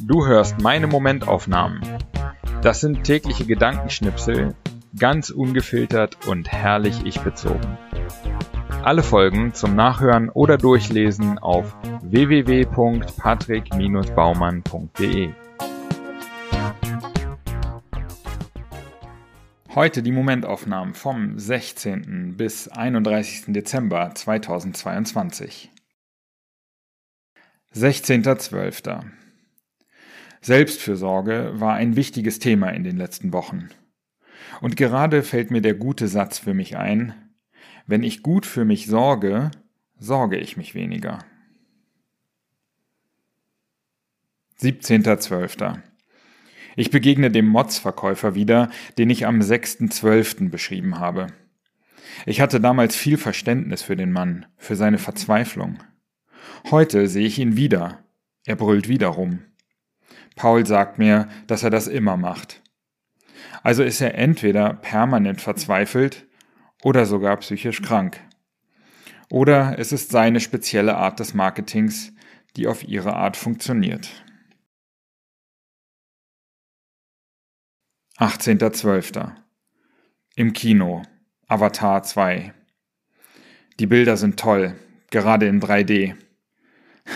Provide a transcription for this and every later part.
Du hörst meine Momentaufnahmen. Das sind tägliche Gedankenschnipsel, ganz ungefiltert und herrlich ich bezogen. Alle Folgen zum Nachhören oder Durchlesen auf www.patrick-baumann.de. Heute die Momentaufnahmen vom 16. bis 31. Dezember 2022. 16.12. Selbstfürsorge war ein wichtiges Thema in den letzten Wochen. Und gerade fällt mir der gute Satz für mich ein, wenn ich gut für mich sorge, sorge ich mich weniger. 17.12. Ich begegne dem Mods-Verkäufer wieder, den ich am 6.12. beschrieben habe. Ich hatte damals viel Verständnis für den Mann, für seine Verzweiflung. Heute sehe ich ihn wieder. Er brüllt wieder rum. Paul sagt mir, dass er das immer macht. Also ist er entweder permanent verzweifelt oder sogar psychisch krank. Oder es ist seine spezielle Art des Marketings, die auf ihre Art funktioniert. 18.12. Im Kino. Avatar 2. Die Bilder sind toll, gerade in 3D.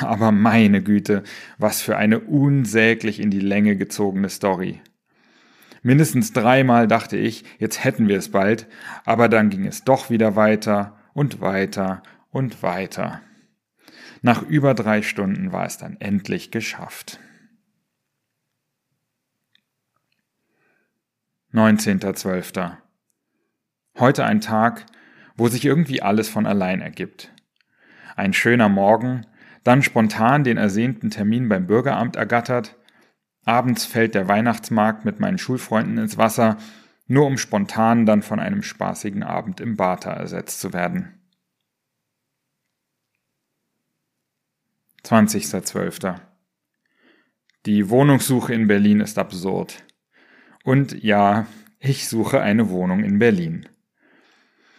Aber meine Güte, was für eine unsäglich in die Länge gezogene Story. Mindestens dreimal dachte ich, jetzt hätten wir es bald, aber dann ging es doch wieder weiter und weiter und weiter. Nach über drei Stunden war es dann endlich geschafft. 19.12. Heute ein Tag, wo sich irgendwie alles von allein ergibt. Ein schöner Morgen, dann spontan den ersehnten Termin beim Bürgeramt ergattert, Abends fällt der Weihnachtsmarkt mit meinen Schulfreunden ins Wasser, nur um spontan dann von einem spaßigen Abend im Bata ersetzt zu werden. 20.12. Die Wohnungssuche in Berlin ist absurd. Und ja, ich suche eine Wohnung in Berlin.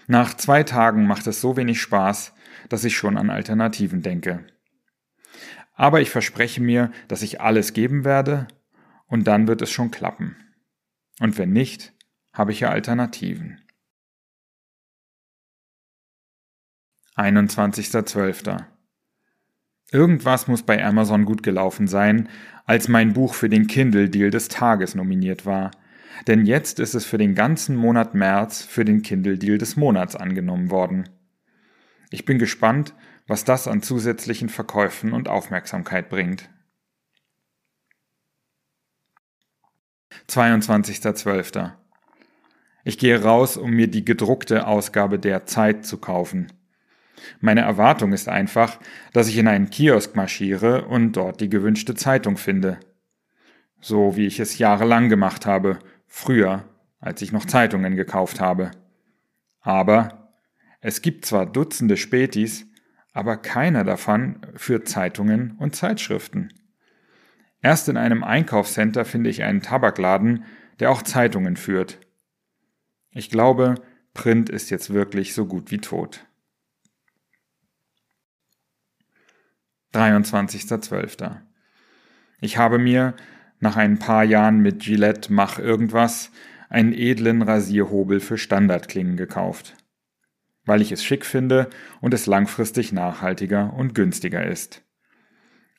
Nach zwei Tagen macht es so wenig Spaß, dass ich schon an Alternativen denke. Aber ich verspreche mir, dass ich alles geben werde und dann wird es schon klappen. Und wenn nicht, habe ich ja Alternativen. 21.12. Irgendwas muss bei Amazon gut gelaufen sein, als mein Buch für den Kindle-Deal des Tages nominiert war. Denn jetzt ist es für den ganzen Monat März für den Kindle-Deal des Monats angenommen worden. Ich bin gespannt, was das an zusätzlichen Verkäufen und Aufmerksamkeit bringt. 22.12. Ich gehe raus, um mir die gedruckte Ausgabe der Zeit zu kaufen. Meine Erwartung ist einfach, dass ich in einen Kiosk marschiere und dort die gewünschte Zeitung finde. So wie ich es jahrelang gemacht habe, früher, als ich noch Zeitungen gekauft habe. Aber es gibt zwar Dutzende Spätis, aber keiner davon für Zeitungen und Zeitschriften. Erst in einem Einkaufscenter finde ich einen Tabakladen, der auch Zeitungen führt. Ich glaube, Print ist jetzt wirklich so gut wie tot. 23.12. Ich habe mir, nach ein paar Jahren mit Gillette Mach irgendwas, einen edlen Rasierhobel für Standardklingen gekauft weil ich es schick finde und es langfristig nachhaltiger und günstiger ist.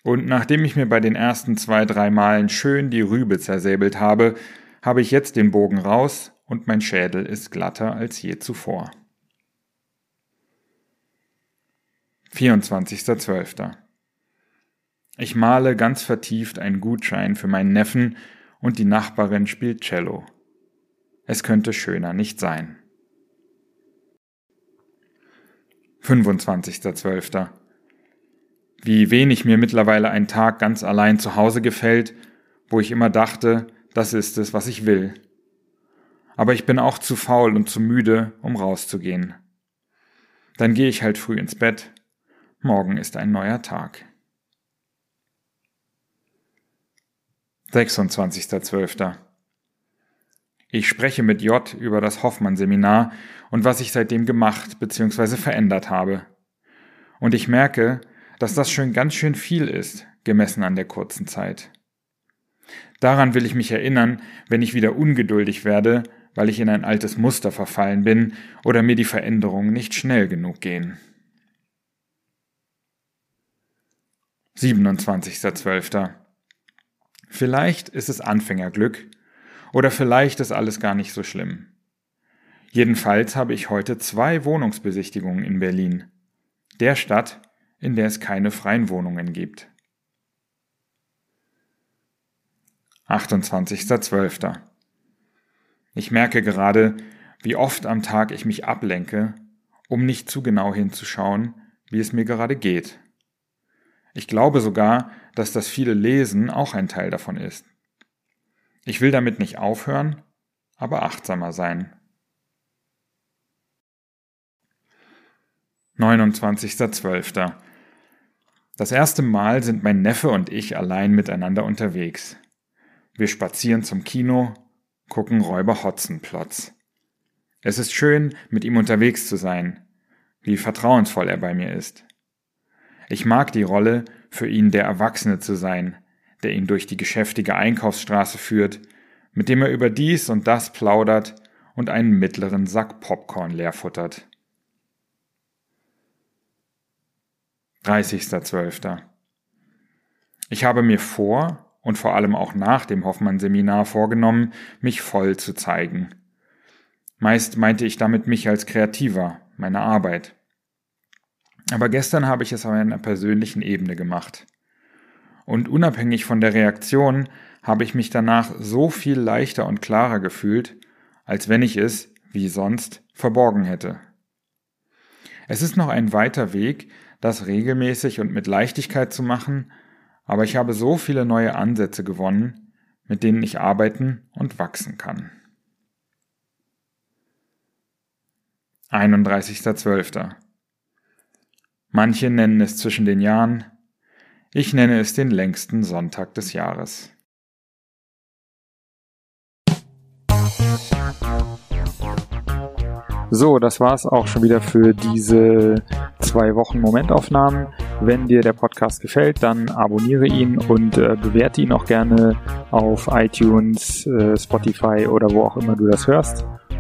Und nachdem ich mir bei den ersten zwei, drei Malen schön die Rübe zersäbelt habe, habe ich jetzt den Bogen raus und mein Schädel ist glatter als je zuvor. 24.12. Ich male ganz vertieft einen Gutschein für meinen Neffen und die Nachbarin spielt Cello. Es könnte schöner nicht sein. 25.12. Wie wenig mir mittlerweile ein Tag ganz allein zu Hause gefällt, wo ich immer dachte, das ist es, was ich will. Aber ich bin auch zu faul und zu müde, um rauszugehen. Dann gehe ich halt früh ins Bett. Morgen ist ein neuer Tag. 26.12. Ich spreche mit J über das Hoffmann-Seminar und was ich seitdem gemacht bzw. verändert habe. Und ich merke, dass das schon ganz schön viel ist, gemessen an der kurzen Zeit. Daran will ich mich erinnern, wenn ich wieder ungeduldig werde, weil ich in ein altes Muster verfallen bin oder mir die Veränderungen nicht schnell genug gehen. 27.12. Vielleicht ist es Anfängerglück oder vielleicht ist alles gar nicht so schlimm. Jedenfalls habe ich heute zwei Wohnungsbesichtigungen in Berlin, der Stadt, in der es keine freien Wohnungen gibt. 28.12. Ich merke gerade, wie oft am Tag ich mich ablenke, um nicht zu genau hinzuschauen, wie es mir gerade geht. Ich glaube sogar, dass das viele Lesen auch ein Teil davon ist. Ich will damit nicht aufhören, aber achtsamer sein. 29.12. Das erste Mal sind mein Neffe und ich allein miteinander unterwegs. Wir spazieren zum Kino, gucken Räuber Hotzenplotz. Es ist schön, mit ihm unterwegs zu sein, wie vertrauensvoll er bei mir ist. Ich mag die Rolle, für ihn der Erwachsene zu sein, der ihn durch die geschäftige Einkaufsstraße führt, mit dem er über dies und das plaudert und einen mittleren Sack Popcorn leerfuttert. 30.12. Ich habe mir vor und vor allem auch nach dem Hoffmann-Seminar vorgenommen, mich voll zu zeigen. Meist meinte ich damit mich als Kreativer, meine Arbeit. Aber gestern habe ich es auf einer persönlichen Ebene gemacht. Und unabhängig von der Reaktion habe ich mich danach so viel leichter und klarer gefühlt, als wenn ich es, wie sonst, verborgen hätte. Es ist noch ein weiter Weg, das regelmäßig und mit Leichtigkeit zu machen, aber ich habe so viele neue Ansätze gewonnen, mit denen ich arbeiten und wachsen kann. 31.12. Manche nennen es zwischen den Jahren, ich nenne es den längsten Sonntag des Jahres. So, das war's auch schon wieder für diese zwei Wochen Momentaufnahmen. Wenn dir der Podcast gefällt, dann abonniere ihn und äh, bewerte ihn auch gerne auf iTunes, äh, Spotify oder wo auch immer du das hörst.